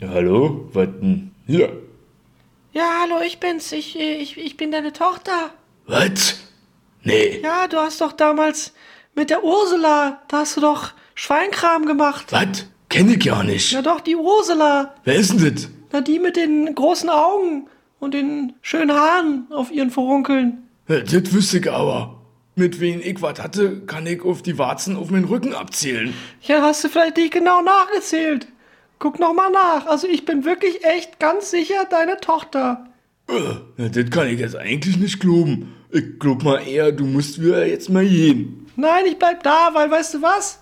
Ja, hallo? Was denn? Hier. Ja, hallo, ich bin's. Ich, ich, ich bin deine Tochter. Was? Nee. Ja, du hast doch damals mit der Ursula, da hast du doch Schweinkram gemacht. Was? Kenn ich ja nicht. Ja doch, die Ursula. Wer ist denn das? Na, die mit den großen Augen und den schönen Haaren auf ihren Furunkeln. Ja, das wüsste ich aber. Mit wem ich was hatte, kann ich auf die Warzen auf meinen Rücken abzählen. Ja, hast du vielleicht nicht genau nachgezählt. Guck noch mal nach. Also ich bin wirklich echt ganz sicher deine Tochter. Äh, ja, das kann ich jetzt eigentlich nicht glauben. Ich glaub mal eher, du musst wieder jetzt mal gehen. Nein, ich bleib da, weil weißt du was?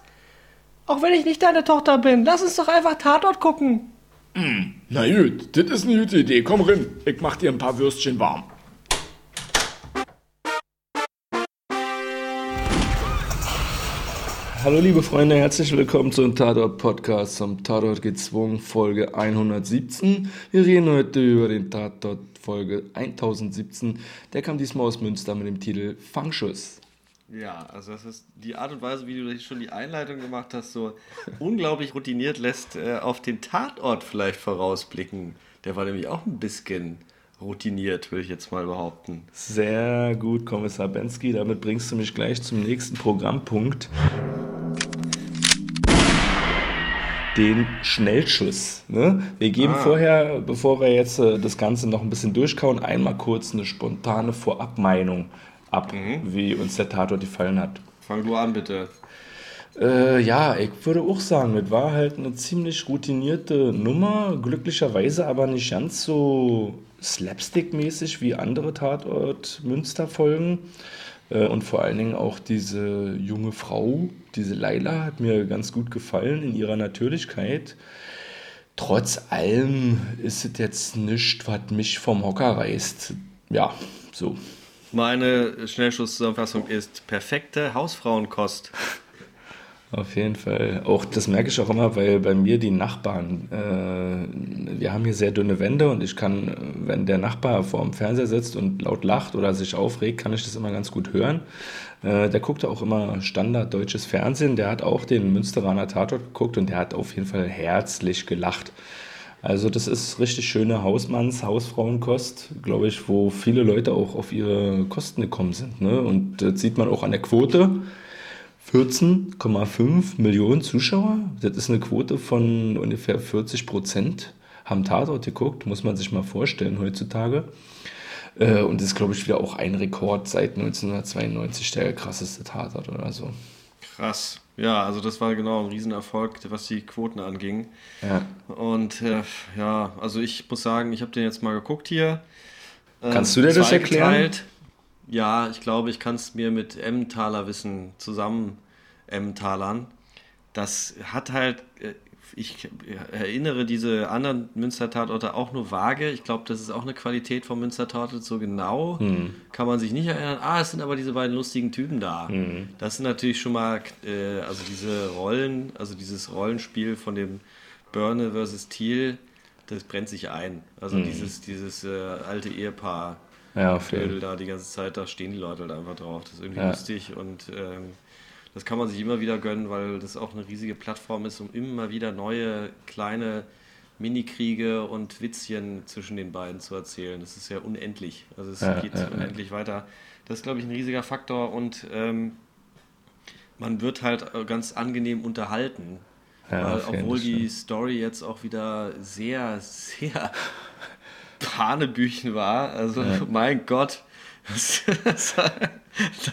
Auch wenn ich nicht deine Tochter bin, lass uns doch einfach Tatort gucken. Hm, na gut, das ist eine gute Idee. Komm rein, ich mach dir ein paar Würstchen warm. Hallo liebe Freunde, herzlich willkommen zum Tatort Podcast, zum Tatort gezwungen, Folge 117. Wir reden heute über den Tatort Folge 1017. Der kam diesmal aus Münster mit dem Titel Fangschuss. Ja, also das ist die Art und Weise, wie du schon die Einleitung gemacht hast, so unglaublich routiniert lässt äh, auf den Tatort vielleicht vorausblicken. Der war nämlich auch ein bisschen routiniert, würde ich jetzt mal behaupten. Sehr gut, Kommissar Bensky. Damit bringst du mich gleich zum nächsten Programmpunkt den Schnellschuss. Ne? Wir geben ah. vorher, bevor wir jetzt äh, das Ganze noch ein bisschen durchkauen, einmal kurz eine spontane Vorabmeinung ab, mhm. wie uns der Tatort gefallen hat. Fang du an, bitte. Äh, ja, ich würde auch sagen, es war halt eine ziemlich routinierte Nummer, glücklicherweise aber nicht ganz so slapstick-mäßig wie andere Tatort-Münster-Folgen. Äh, und vor allen Dingen auch diese junge Frau, diese Laila, hat mir ganz gut gefallen in ihrer Natürlichkeit. Trotz allem ist es jetzt nichts, was mich vom Hocker reißt. Ja, so. Meine Schnellschusszusammenfassung ist perfekte Hausfrauenkost. Auf jeden Fall. Auch das merke ich auch immer, weil bei mir die Nachbarn, äh, wir haben hier sehr dünne Wände und ich kann, wenn der Nachbar vor dem Fernseher sitzt und laut lacht oder sich aufregt, kann ich das immer ganz gut hören. Äh, der guckt auch immer Standard deutsches Fernsehen. Der hat auch den Münsteraner Tatort geguckt und der hat auf jeden Fall herzlich gelacht. Also das ist richtig schöne Hausmanns-, Hausfrauenkost, glaube ich, wo viele Leute auch auf ihre Kosten gekommen sind. Ne? Und das sieht man auch an der Quote. 14,5 Millionen Zuschauer. Das ist eine Quote von ungefähr 40 Prozent. Haben Tatort geguckt, muss man sich mal vorstellen heutzutage. Äh, und das ist, glaube ich, wieder auch ein Rekord seit 1992, der krasseste Tatort oder so. Krass. Ja, also das war genau ein Riesenerfolg, was die Quoten anging. Ja. Und äh, ja, also ich muss sagen, ich habe den jetzt mal geguckt hier. Kannst du dir das erklären? Geteilt. Ja, ich glaube, ich kann es mir mit Emmentaler Wissen zusammen Emmentalern. Das hat halt, äh, ich erinnere diese anderen Münster-Tatorte auch nur vage. Ich glaube, das ist auch eine Qualität vom Münster-Tatort. So genau hm. kann man sich nicht erinnern. Ah, es sind aber diese beiden lustigen Typen da. Hm. Das sind natürlich schon mal, äh, also diese Rollen, also dieses Rollenspiel von dem Börne versus Thiel, das brennt sich ein. Also hm. dieses, dieses äh, alte Ehepaar ja, Vögel da die ganze Zeit, da stehen die Leute halt einfach drauf. Das ist irgendwie ja. lustig und ähm, das kann man sich immer wieder gönnen, weil das auch eine riesige Plattform ist, um immer wieder neue kleine Minikriege und Witzchen zwischen den beiden zu erzählen. Das ist ja unendlich. Also es ja, geht ja, unendlich weiter. Das ist, glaube ich, ein riesiger Faktor und ähm, man wird halt ganz angenehm unterhalten. weil, obwohl die Story jetzt auch wieder sehr, sehr Hanebüchen war. Also, ja. mein Gott.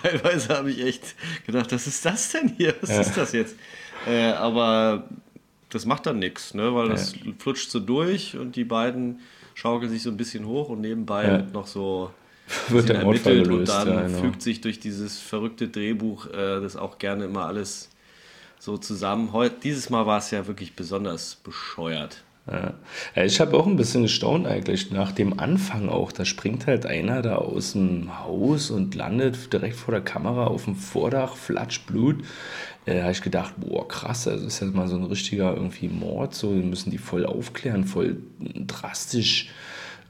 Teilweise habe ich echt gedacht, was ist das denn hier? Was ja. ist das jetzt? Äh, aber das macht dann nichts, ne? weil das ja. flutscht so durch und die beiden schaukeln sich so ein bisschen hoch und nebenbei ja. wird noch so wird der ermittelt gelöst, und dann genau. fügt sich durch dieses verrückte Drehbuch äh, das auch gerne immer alles so zusammen. Heut, dieses Mal war es ja wirklich besonders bescheuert. Ja. Ich habe auch ein bisschen gestaunt eigentlich nach dem Anfang auch. Da springt halt einer da aus dem Haus und landet direkt vor der Kamera auf dem Vordach, flatscht Blut. Da habe ich gedacht, boah, krass, also das ist jetzt mal so ein richtiger irgendwie Mord, so wir müssen die voll aufklären, voll drastisch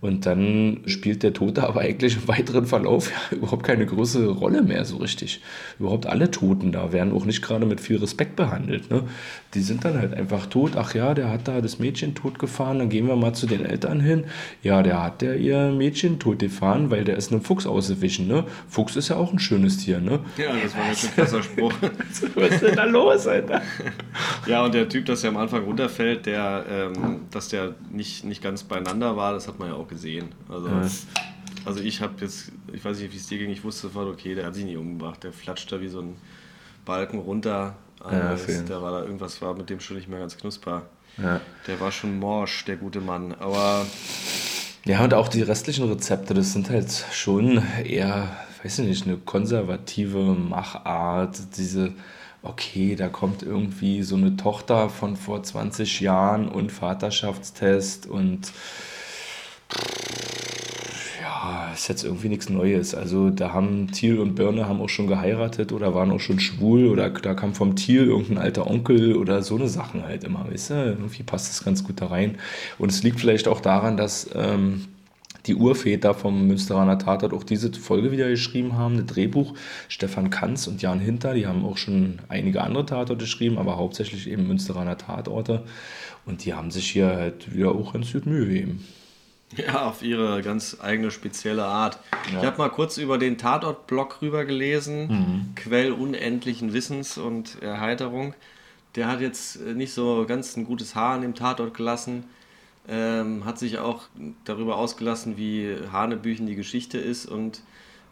Und dann spielt der Tote aber eigentlich im weiteren Verlauf ja überhaupt keine große Rolle mehr so richtig. Überhaupt alle Toten da werden auch nicht gerade mit viel Respekt behandelt. Ne? Die sind dann halt einfach tot. Ach ja, der hat da das Mädchen tot gefahren, dann gehen wir mal zu den Eltern hin. Ja, der hat der ihr Mädchen tot gefahren, weil der ist einem Fuchs ausgewichen. Ne? Fuchs ist ja auch ein schönes Tier. Ne? Ja, das war jetzt ein krasser Spruch. Was ist denn da los, Alter? Ja, und der Typ, dass der am Anfang runterfällt, der, ähm, dass der nicht, nicht ganz beieinander war, das hat man ja auch gesehen. Also, Ja. also ich habe jetzt, ich weiß nicht, wie es dir ging, ich wusste sofort, okay, der hat sich nicht umgebracht. Der flatscht da wie so ein Balken runter. Ja, da war da irgendwas war mit dem schon nicht mehr ganz knusper. Ja. Der war schon morsch, der gute Mann. Aber Ja, und auch die restlichen Rezepte, das sind halt schon eher, weiß ich nicht, eine konservative Machart. Diese, okay, da kommt irgendwie so eine Tochter von vor 20 Jahren und Vaterschaftstest und ja, ist jetzt irgendwie nichts Neues. Also da haben Thiel und Birne haben auch schon geheiratet oder waren auch schon schwul oder da kam vom Thiel irgendein alter Onkel oder so eine Sachen halt immer, weißt du? Irgendwie passt das ganz gut da rein. Und es liegt vielleicht auch daran, dass ähm, die Urväter vom Münsteraner Tatort auch diese Folge wieder geschrieben haben, ein Drehbuch. Stefan Kanz und Jan Hinter, die haben auch schon einige andere Tatorte geschrieben, aber hauptsächlich eben Münsteraner Tatorte. Und die haben sich hier halt wieder auch ganz gut Mühe gegeben. Ja, auf ihre ganz eigene spezielle Art. Ja. Ich habe mal kurz über den Tatort-Blog rüber gelesen, Quell unendlichen Wissens und Erheiterung. Der hat jetzt äh, nicht so ganz ein gutes Haar an dem Tatort gelassen, ähm, hat sich auch darüber ausgelassen, wie Hanebüchen die Geschichte ist und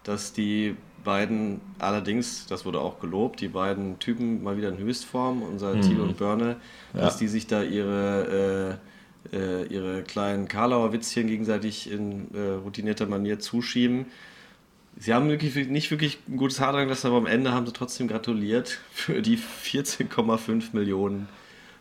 dass die beiden, allerdings, das wurde auch gelobt, die beiden Typen mal wieder in Höchstform, unser Thiel und Börne, dass die sich da ihre... Äh, äh, ihre kleinen Karlauer Witzchen gegenseitig in äh, routinierter Manier zuschieben. Sie haben wirklich, nicht wirklich ein gutes Haar dran gelassen, aber am Ende haben sie trotzdem gratuliert für die 14,5 Millionen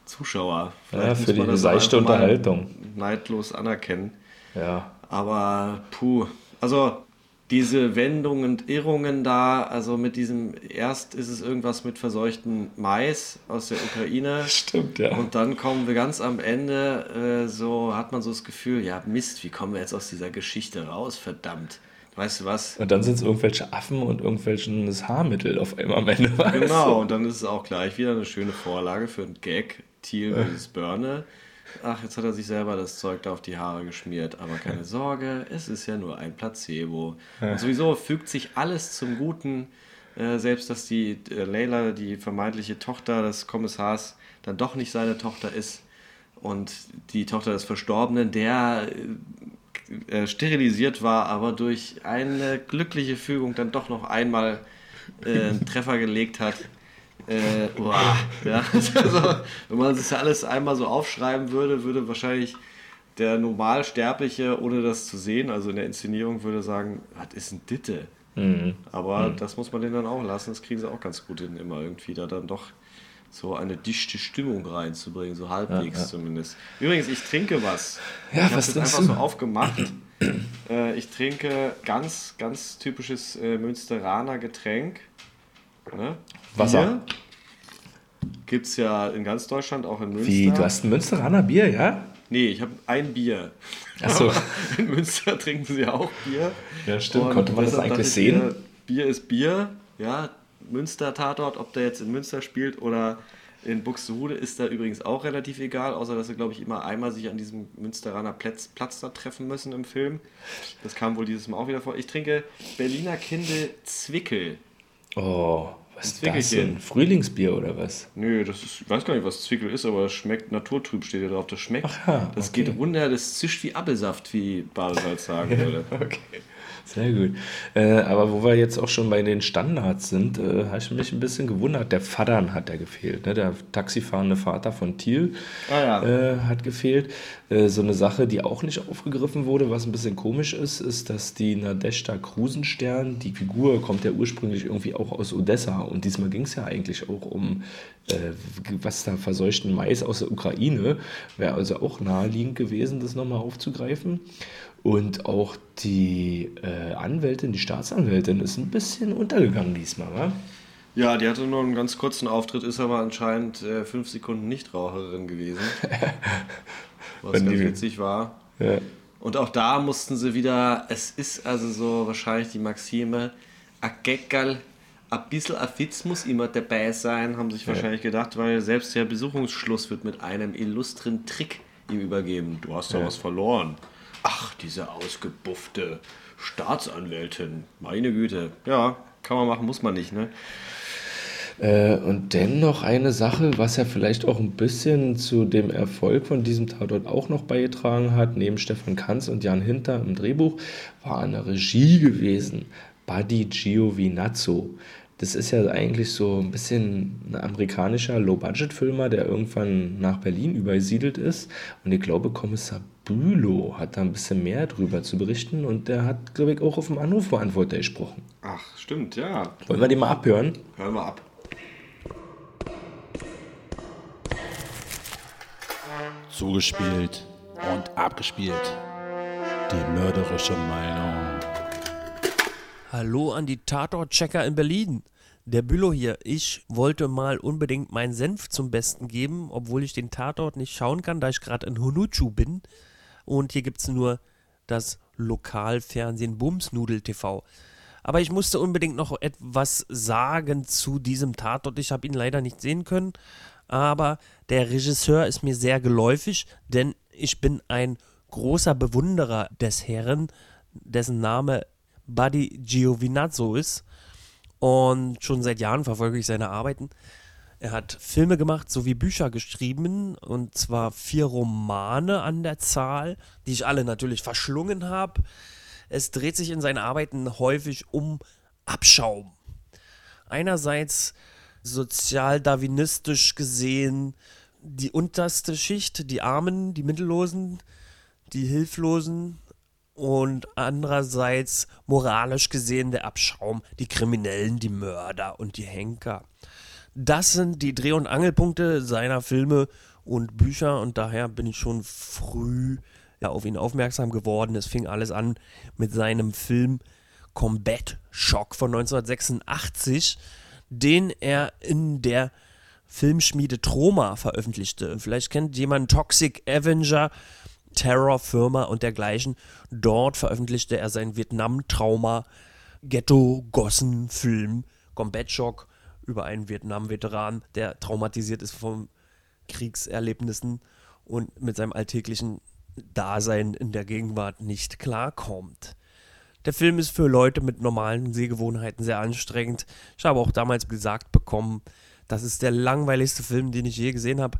Zuschauer. Ja, für die mal Unterhaltung. Neidlos anerkennen. Ja. Aber puh, also diese Wendungen und Irrungen da, also mit diesem, erst ist es irgendwas mit verseuchten Mais aus der Ukraine. Stimmt, ja. Und dann kommen wir ganz am Ende, äh, so hat man so das Gefühl, ja Mist, wie kommen wir jetzt aus dieser Geschichte raus, verdammt. Weißt du was? Und dann sind es irgendwelche Affen und irgendwelches Haarmittel auf einmal am Ende. weißt du? Genau, und dann ist es auch gleich wieder eine schöne Vorlage für einen Gag. Thiel versus Börne. Ach, jetzt hat er sich selber das Zeug da auf die Haare geschmiert. Aber keine Sorge, es ist ja nur ein Placebo. Und sowieso fügt sich alles zum Guten. Äh, selbst, dass die äh, Leila, die vermeintliche Tochter des Kommissars, dann doch nicht seine Tochter ist. Und die Tochter des Verstorbenen, der äh, äh, sterilisiert war, aber durch eine glückliche Fügung dann doch noch einmal äh, einen Treffer gelegt hat. Äh, boah, ja. also, wenn man das alles einmal so aufschreiben würde, würde wahrscheinlich der Normalsterbliche, ohne das zu sehen, also in der Inszenierung, würde sagen, was ist ein Ditte? Mhm. Aber das muss man denen dann auch lassen, das kriegen sie auch ganz gut hin, immer irgendwie da dann doch so eine dichte Stimmung reinzubringen, so halbwegs Ja, ja. zumindest. Übrigens, ich trinke was. Ja, ich was das einfach so du? aufgemacht. äh, ich trinke ganz, ganz typisches äh, Münsteraner Getränk. Ne? Wasser. Gibt es ja in ganz Deutschland, auch in Münster. Wie, du hast ein Münsteraner Bier, ja? Nee, ich habe ein Bier. Ach so. Aber In Münster trinken sie auch Bier. Ja, stimmt. Und Konnte man das eigentlich sehen? mir, Bier ist Bier, ja. Münster-Tatort, ob der jetzt in Münster spielt oder in Buxtehude, ist da übrigens auch relativ egal, außer dass sie, glaube ich, immer einmal sich an diesem Münsteraner Platz, Platz da treffen müssen im Film. Das kam wohl dieses Mal auch wieder vor. Ich trinke Berliner Kinde Zwickel. Oh, was ist das Zwickelchen. denn? Frühlingsbier oder was? Nö, das ist, ich weiß gar nicht, was Zwickel ist, aber das schmeckt naturtrüb, steht hier drauf. Das schmeckt. Ach ja, das okay. geht runter, das zischt wie Apfelsaft, wie Badesalz sagen würde. Okay, sehr gut. Äh, aber wo wir jetzt auch schon bei den Standards sind, äh, habe ich mich ein bisschen gewundert. Der Vadern hat ja gefehlt. Ne? Der taxifahrende Vater von Thiel Ah ja. äh, hat gefehlt. Äh, so eine Sache, die auch nicht aufgegriffen wurde, was ein bisschen komisch ist, ist, dass die Nadeshda Krusenstern, die Figur kommt ja ursprünglich irgendwie auch aus Odessa. Und diesmal ging es ja eigentlich auch um äh, was da verseuchten Mais aus der Ukraine. Wäre also auch naheliegend gewesen, das nochmal aufzugreifen. Und auch die äh, Anwältin, die Staatsanwältin, ist ein bisschen untergegangen diesmal, wa? Ja, die hatte nur einen ganz kurzen Auftritt, ist aber anscheinend äh, fünf Sekunden Nichtraucherin gewesen. Was ganz witzig war. Ja. Und auch da mussten sie wieder, es ist also so wahrscheinlich die Maxime, a Geckerl, ein bisschen Affiz muss immer dabei sein, haben sich wahrscheinlich gedacht, weil selbst der Besuchungsschluss wird mit einem illustren Trick ihm übergeben. Du hast da was verloren. Ach, diese ausgebuffte Staatsanwältin. Meine Güte. Ja, kann man machen, muss man nicht, ne? Äh, und dennoch eine Sache, was ja vielleicht auch ein bisschen zu dem Erfolg von diesem Tatort auch noch beigetragen hat, neben Stefan Kanz und Jan Hinter im Drehbuch, war eine Regie gewesen. Buddy Giovinazzo. Das ist ja eigentlich so ein bisschen ein amerikanischer Low-Budget-Filmer, der irgendwann nach Berlin übersiedelt ist. Und ich glaube, Kommissar Bülow hat da ein bisschen mehr drüber zu berichten und der hat, glaube ich, auch auf dem Anrufbeantworter gesprochen. Ach, stimmt, ja. Wollen wir den mal abhören? Hören wir ab. Zugespielt und abgespielt. Die mörderische Meinung. Hallo an die Tatort-Checker in Berlin. Der Bülow hier. Ich wollte mal unbedingt meinen Senf zum Besten geben, obwohl ich den Tatort nicht schauen kann, da ich gerade in Hunuchu bin. Und hier gibt es nur das Lokalfernsehen Bumsnudel TV. Aber ich musste unbedingt noch etwas sagen zu diesem Tatort. Ich habe ihn leider nicht sehen können, aber der Regisseur ist mir sehr geläufig, denn ich bin ein großer Bewunderer des Herren, dessen Name Buddy Giovinazzo ist. Und schon seit Jahren verfolge ich seine Arbeiten. Er hat Filme gemacht sowie Bücher geschrieben, und zwar vier Romane an der Zahl, die ich alle natürlich verschlungen habe. Es dreht sich in seinen Arbeiten häufig um Abschaum. Einerseits sozial-darwinistisch gesehen die unterste Schicht, die Armen, die Mittellosen, die Hilflosen und andererseits moralisch gesehen der Abschaum, die Kriminellen, die Mörder und die Henker. Das sind die Dreh- und Angelpunkte seiner Filme und Bücher und daher bin ich schon früh ja, auf ihn aufmerksam geworden. Es fing alles an mit seinem Film Combat Shock von 1986, den er in der Filmschmiede Troma veröffentlichte. Vielleicht kennt jemand Toxic Avenger, Terrorfirma und dergleichen. Dort veröffentlichte er sein Vietnam-Trauma Ghetto-Gossen-Film Combat Shock über einen Vietnam-Veteran, der traumatisiert ist von Kriegserlebnissen und mit seinem alltäglichen Dasein in der Gegenwart nicht klarkommt. Der Film ist für Leute mit normalen Sehgewohnheiten sehr anstrengend. Ich habe auch damals gesagt bekommen, das ist der langweiligste Film, den ich je gesehen habe.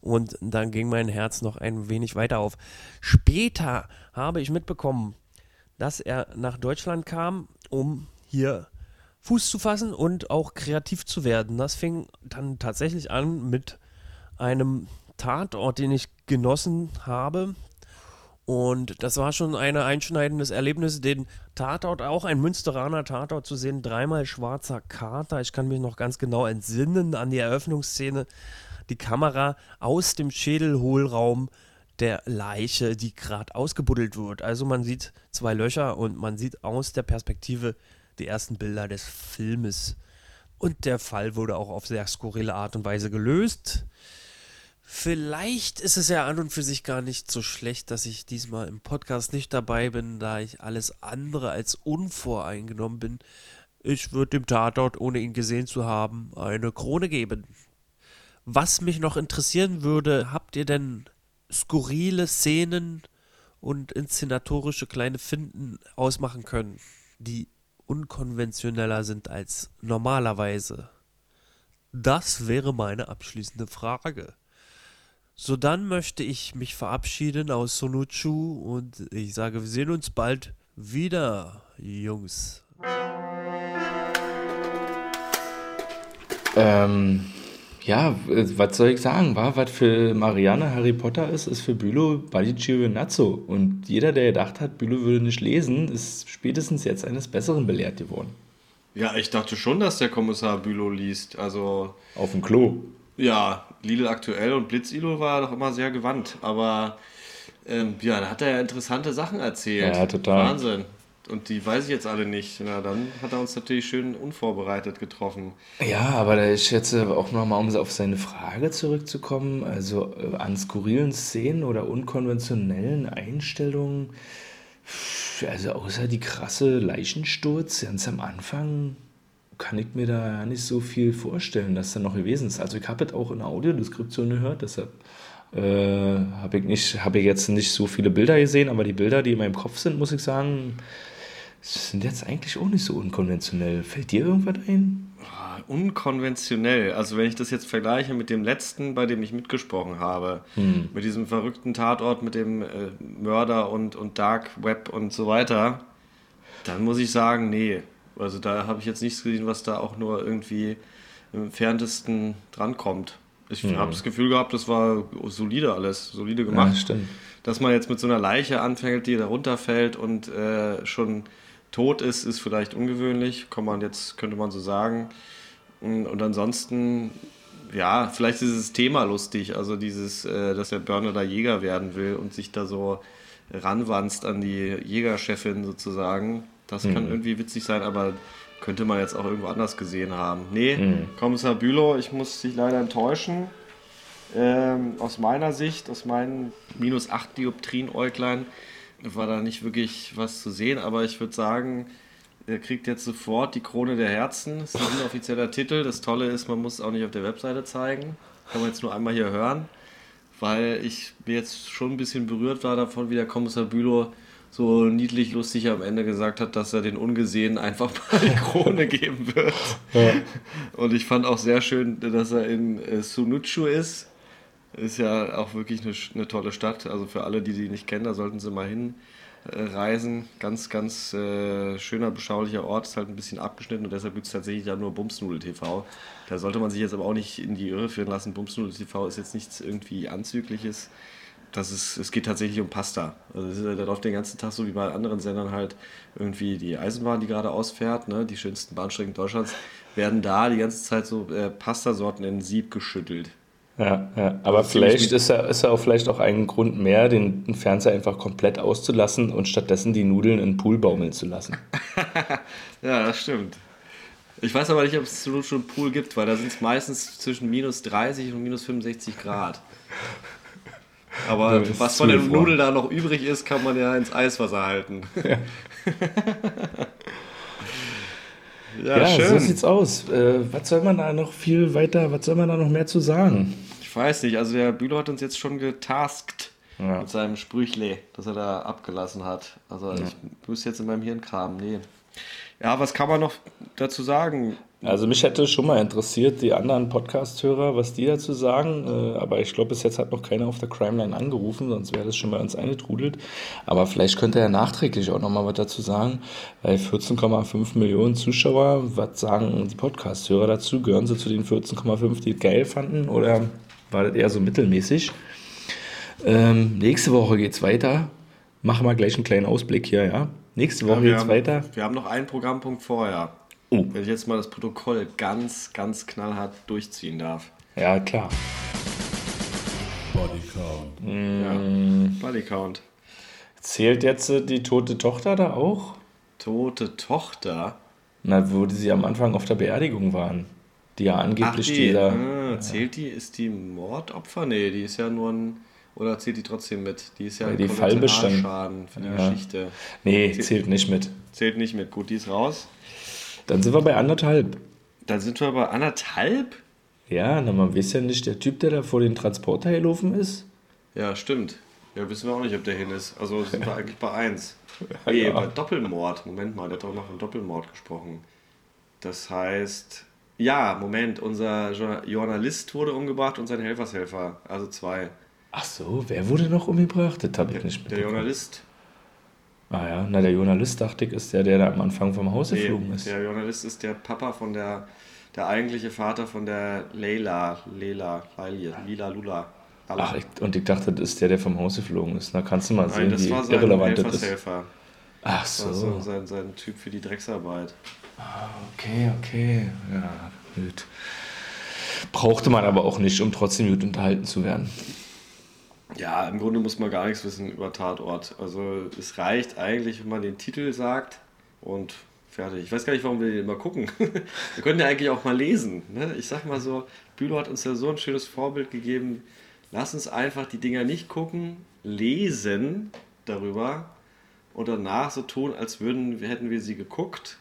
Und dann ging mein Herz noch ein wenig weiter auf. Später habe ich mitbekommen, dass er nach Deutschland kam, um hier Fuß zu fassen und auch kreativ zu werden. Das fing dann tatsächlich an mit einem Tatort, den ich genossen habe. Und das war schon ein einschneidendes Erlebnis, den Tatort, auch ein Münsteraner Tatort zu sehen, dreimal schwarzer Kater. Ich kann mich noch ganz genau entsinnen an die Eröffnungsszene. Die Kamera aus dem Schädelhohlraum der Leiche, die gerade ausgebuddelt wird. Also man sieht zwei Löcher und man sieht aus der Perspektive die ersten Bilder des Filmes. Und der Fall wurde auch auf sehr skurrile Art und Weise gelöst. Vielleicht ist es ja an und für sich gar nicht so schlecht, dass ich diesmal im Podcast nicht dabei bin, da ich alles andere als unvoreingenommen bin. Ich würde dem Tatort, ohne ihn gesehen zu haben, eine Krone geben. Was mich noch interessieren würde, habt ihr denn skurrile Szenen und inszenatorische kleine Finden ausmachen können, die unkonventioneller sind als normalerweise? Das wäre meine abschließende Frage. So dann möchte ich mich verabschieden aus Sonuchu und ich sage, wir sehen uns bald wieder, Jungs. Ähm, ja, äh, was soll ich sagen, war, was für Marianne Harry Potter ist, ist für Bülow Buddy Giovinazzo. Und jeder, der gedacht hat, Bülow würde nicht lesen, ist spätestens jetzt eines Besseren belehrt geworden. Ja, ich dachte schon, dass der Kommissar Bülow liest. Also. Auf dem Klo. Ja, Lidl aktuell und Blitzilo war doch immer sehr gewandt. Aber ähm, ja, da hat er ja interessante Sachen erzählt. Ja, total. Wahnsinn. Und die weiß ich jetzt alle nicht. Na, dann hat er uns natürlich schön unvorbereitet getroffen. Ja, aber jetzt äh, auch nochmal, um auf seine Frage zurückzukommen, also äh, an skurrilen Szenen oder unkonventionellen Einstellungen, also außer die krasse Leichensturz ganz am Anfang, kann ich mir da nicht so viel vorstellen, dass da noch gewesen ist. Also ich habe es auch in der Audiodeskription gehört, deshalb äh, habe ich, hab ich jetzt nicht so viele Bilder gesehen, aber die Bilder, die in meinem Kopf sind, muss ich sagen, sind jetzt eigentlich auch nicht so unkonventionell. Fällt dir irgendwas ein? Ah, Unkonventionell. Also wenn ich das jetzt vergleiche mit dem letzten, bei dem ich mitgesprochen habe, mit diesem verrückten Tatort mit dem äh, Mörder und, und Dark Web und so weiter, dann muss ich sagen, nee. Also da habe ich jetzt nichts gesehen, was da auch nur irgendwie im entferntesten drankommt. Ich habe das Gefühl gehabt, das war solide alles, solide gemacht. Ja, stimmt. Dass man jetzt mit so einer Leiche anfängt, die da runterfällt und äh, schon tot ist, ist vielleicht ungewöhnlich, kann man jetzt, könnte man so sagen. Und und ansonsten, ja, vielleicht ist das Thema lustig, also dieses, äh, dass der Burner da Jäger werden will und sich da so ranwanzt an die Jägerchefin sozusagen. Das kann irgendwie witzig sein, aber könnte man jetzt auch irgendwo anders gesehen haben. Nee, Kommissar Bülow, ich muss dich leider enttäuschen. Ähm, aus meiner Sicht, aus meinen minus 8 Dioptrien-Äuglein, war da nicht wirklich was zu sehen, aber ich würde sagen, er kriegt jetzt sofort die Krone der Herzen. Das ist ein inoffizieller Titel. Das Tolle ist, man muss es auch nicht auf der Webseite zeigen. Kann man jetzt nur einmal hier hören, weil ich mir jetzt schon ein bisschen berührt war davon, wie der Kommissar Bülow so niedlich lustig am Ende gesagt hat, dass er den Ungesehen einfach mal die Krone geben wird. Und ich fand auch sehr schön, dass er in äh, Sunuchu ist. Ist ja auch wirklich eine, eine tolle Stadt. Also für alle, die die nicht kennen, da sollten sie mal hin äh. Ganz, ganz äh, schöner, beschaulicher Ort. Ist halt ein bisschen abgeschnitten und deshalb gibt es tatsächlich ja nur Bumsnudel TV. Da sollte man sich jetzt aber auch nicht in die Irre führen lassen. Bumsnudel TV ist jetzt nichts irgendwie Anzügliches. Das ist, es geht tatsächlich um Pasta. Also da läuft den ganzen Tag so wie bei anderen Sendern halt irgendwie die Eisenbahn, die gerade ausfährt, ne, die schönsten Bahnstrecken Deutschlands, werden da die ganze Zeit so äh, Pastasorten in Sieb geschüttelt. Ja, ja. aber ziemlich vielleicht ist ja, ist ja auch vielleicht auch ein Grund mehr, den, den Fernseher einfach komplett auszulassen und stattdessen die Nudeln in den Pool baumeln zu lassen. Ja, das stimmt. Ich weiß aber nicht, ob es so schon einen Pool gibt, weil da sind es meistens zwischen minus 30 und minus 65 Grad. Aber Ja, was von der mir vor. Nudel da noch übrig ist, kann man ja ins Eiswasser halten. Ja, Ja, so schön. sieht's aus. Äh, was soll man da noch viel weiter, was soll man da noch mehr zu sagen? Ich weiß nicht, also der Bülow hat uns jetzt schon getaskt Ja. mit seinem Sprüchle, das er da abgelassen hat. Also ich muss jetzt in meinem Hirn kramen. Nee. Ja, was kann man noch dazu sagen? Also mich hätte schon mal interessiert, die anderen Podcast-Hörer, was die dazu sagen. Äh, aber ich glaube, bis jetzt hat noch keiner auf der Crime-Line angerufen, sonst wäre das schon bei uns eingetrudelt. Aber vielleicht könnte er nachträglich auch noch mal was dazu sagen. Weil 14,5 Millionen Zuschauer, was sagen die Podcast-Hörer dazu? Gehören sie zu den 14,5, die es geil fanden? Oder war das eher so mittelmäßig? Ähm, nächste Woche geht's weiter. Machen wir gleich einen kleinen Ausblick hier, ja? Nächste Woche wir, geht's haben, weiter. wir haben noch einen Programmpunkt vorher. Oh. Wenn ich jetzt mal das Protokoll ganz, ganz knallhart durchziehen darf. Ja, klar. Bodycount. Mm. Ja. Body Count. Zählt jetzt äh, die tote Tochter da auch? Tote Tochter. Na, wo die sie am Anfang auf der Beerdigung waren. Die ja Ach, angeblich die, dieser. ah, zählt die, ist die Mordopfer? Nee, die ist ja nur ein. Oder zählt die trotzdem mit? Die ist ja Ja, ein die Fallbestand. Kollateralschaden für die Ja. Geschichte. Nee, zählt nicht mit. Zählt nicht mit. Gut, die ist raus. Dann sind wir bei anderthalb. Dann sind wir bei anderthalb? Ja, na, man weiß ja nicht, der Typ, der da vor den Transporter gelaufen ist. Ja, stimmt. Ja, wissen wir auch nicht, ob der hin ist. Also sind wir eigentlich bei 1. Nee, Ja. bei Doppelmord. Moment mal, der hat doch noch von Doppelmord gesprochen. Das heißt, ja, Moment, unser Jo- Journalist wurde umgebracht und sein Helfershelfer. Also zwei. Ach so, wer wurde noch umgebracht? Das habe ich nicht Der. Journalist. Ah ja, na, der Journalist, dachte ich, ist der, der da am Anfang vom Haus Nee, geflogen ist. der Journalist ist der Papa von der, der eigentliche Vater von der Leila, Leila, Leila, Lila, Lula. Lala. Ach, ich, und ich dachte, das ist der, der vom Haus geflogen ist. Na, kannst du mal Nein, sehen, das wie war sein irrelevant das ist. Helfershelfer. Ach Das war so. so sein, sein Typ für die Drecksarbeit. Okay, okay. Ja, gut. Brauchte man aber auch nicht, um trotzdem gut unterhalten zu werden. Ja, im Grunde muss man gar nichts wissen über Tatort. Also es reicht eigentlich, wenn man den Titel sagt und fertig. Ich weiß gar nicht, warum wir den immer gucken. wir können ja eigentlich auch mal lesen. Ne? Ich sag mal so, Bülow hat uns ja so ein schönes Vorbild gegeben. Lass uns einfach die Dinger nicht gucken, lesen darüber und danach so tun, als würden, hätten wir sie geguckt.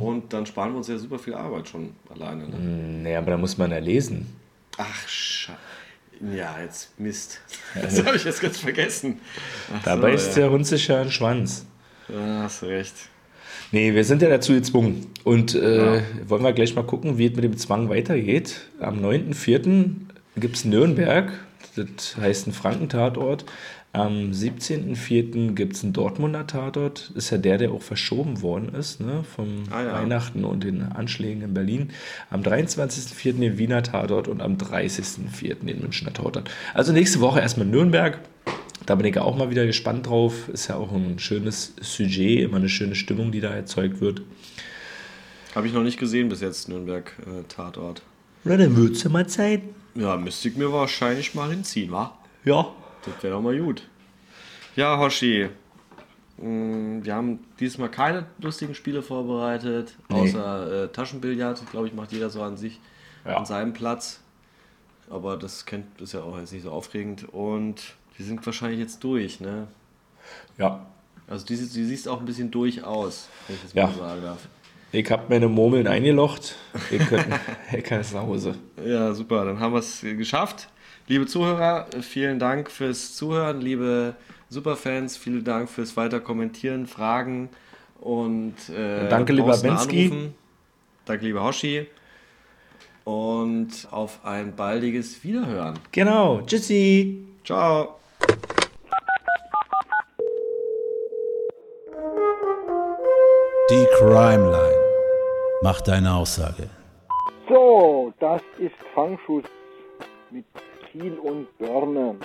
Und dann sparen wir uns ja super viel Arbeit schon alleine. Ne? Nee, aber da muss man ja lesen. Ach, Scheiße. Ja, jetzt Mist. Das habe ich jetzt ganz vergessen. Ach Dabei so, ist ja. der Hund sich ja ein Schwanz. Ja, hast recht. Nee, wir sind ja dazu gezwungen. Und äh, wollen wir gleich mal gucken, wie es mit dem Zwang weitergeht. Am 9.4. gibt es Nürnberg, das heißt ein Frankentatort. Am 17.04. gibt es einen Dortmunder Tatort. Ist ja der, der auch verschoben worden ist, ne? vom Ah, ja. Weihnachten und den Anschlägen in Berlin. Am 23.04. den Wiener Tatort und am 30.04. den Münchner Tatort. Also nächste Woche erstmal Nürnberg. Da bin ich auch mal wieder gespannt drauf. Ist ja auch ein schönes Sujet, immer eine schöne Stimmung, die da erzeugt wird. Habe ich noch nicht gesehen bis jetzt, Nürnberg äh, Tatort. Na, dann wird's ja mal Zeit. Ja, müsste ich mir wahrscheinlich mal hinziehen, wa? Ja. Das wäre doch mal gut. Ja, Hoshi. mh, Wir haben dieses Mal keine lustigen Spiele vorbereitet, Nee. außer äh, Taschenbillard. Glaube ich, macht jeder so an sich, Ja. an seinem Platz. Aber das kennt, ist ja auch jetzt nicht so aufregend. Und wir sind wahrscheinlich jetzt durch, ne? Ja. Also du, siehst- du siehst auch ein bisschen durch aus, wenn ich das Ja. mal sagen darf. Ich habe meine Murmeln eingelocht. Ihr könnt Hacker ist nach Hause. Ja, super, dann haben wir es geschafft. Liebe Zuhörer, vielen Dank fürs Zuhören. Liebe Superfans, vielen Dank fürs weiter kommentieren, Fragen und äh, Danke, lieber Bensky. anrufen. Danke, lieber Hoshi. Und auf ein baldiges Wiederhören. Genau. Tschüssi. Ciao. Die Crime Line. Mach deine Aussage. So, das ist Fangschuss mit Kiel und Börne.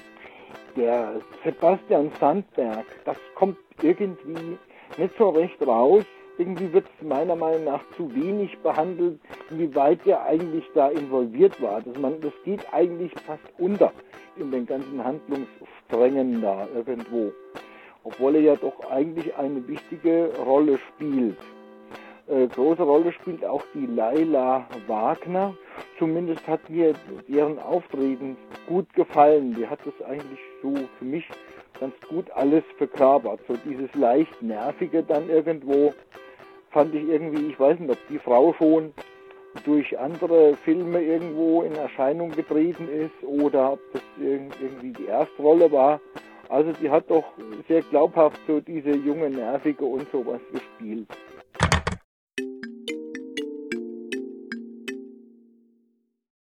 Der Sebastian Sandberg, das kommt irgendwie nicht so recht raus. Irgendwie wird es meiner Meinung nach zu wenig behandelt, inwieweit er eigentlich da involviert war. Das, man, das geht eigentlich fast unter in den ganzen Handlungssträngen da irgendwo. Obwohl er ja doch eigentlich eine wichtige Rolle spielt äh, große Rolle spielt auch die Laila Wagner. Zumindest hat mir deren Auftreten gut gefallen. Die hat das eigentlich so für mich ganz gut alles verkörpert. So dieses leicht nervige dann irgendwo fand ich irgendwie, ich weiß nicht, ob die Frau schon durch andere Filme irgendwo in Erscheinung getreten ist oder ob das irg- irgendwie die Erstrolle war. Also sie hat doch sehr glaubhaft so diese junge Nervige und sowas gespielt.